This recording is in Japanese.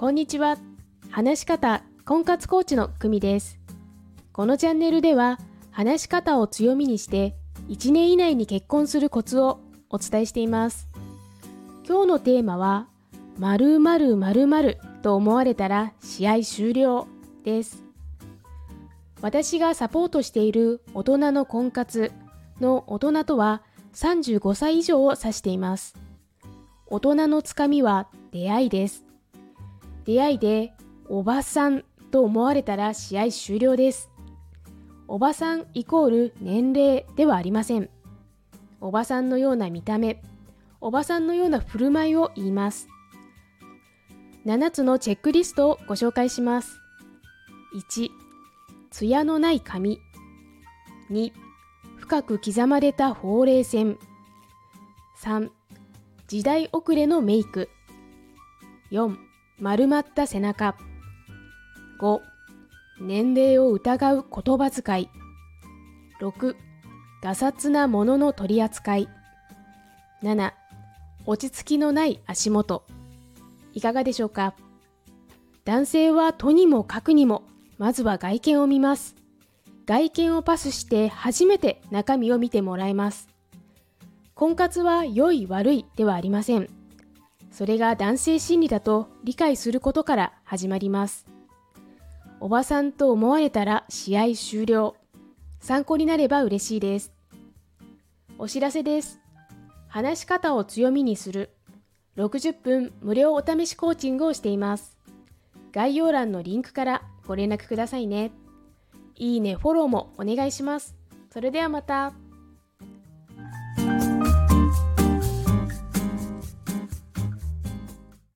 こんにちは。話し方婚活コーチの久美です。このチャンネルでは話し方を強みにして1年以内に結婚するコツをお伝えしています。今日のテーマは〇〇〇〇と思われたら試合終了です。私がサポートしている大人の婚活の大人とは35歳以上を指しています。大人のつかみは出会いです。出会いでおばさんと思われたら試合終了です。おばさんイコール年齢ではありません。おばさんのような見た目、おばさんのような振る舞いを言います。7つのチェックリストをご紹介します。1、ツヤのない髪。2、深く刻まれたほうれい線。3、時代遅れのメイク。4、丸まった背中。5、年齢を疑う言葉遣い。6、ガサツなものの取り扱い。7、落ち着きのない足元。いかがでしょうか？男性はとにもかくにも、まずは外見を見ます。外見をパスして初めて中身を見てもらいます。婚活は良い悪いではありません。それが男性心理だと理解することから始まります。おばさんと思われたら試合終了。参考になれば嬉しいです。お知らせです。話し方を強みにする60分無料お試しコーチングをしています。概要欄のリンクからご連絡くださいね。いいね、フォローもお願いします。それではまた。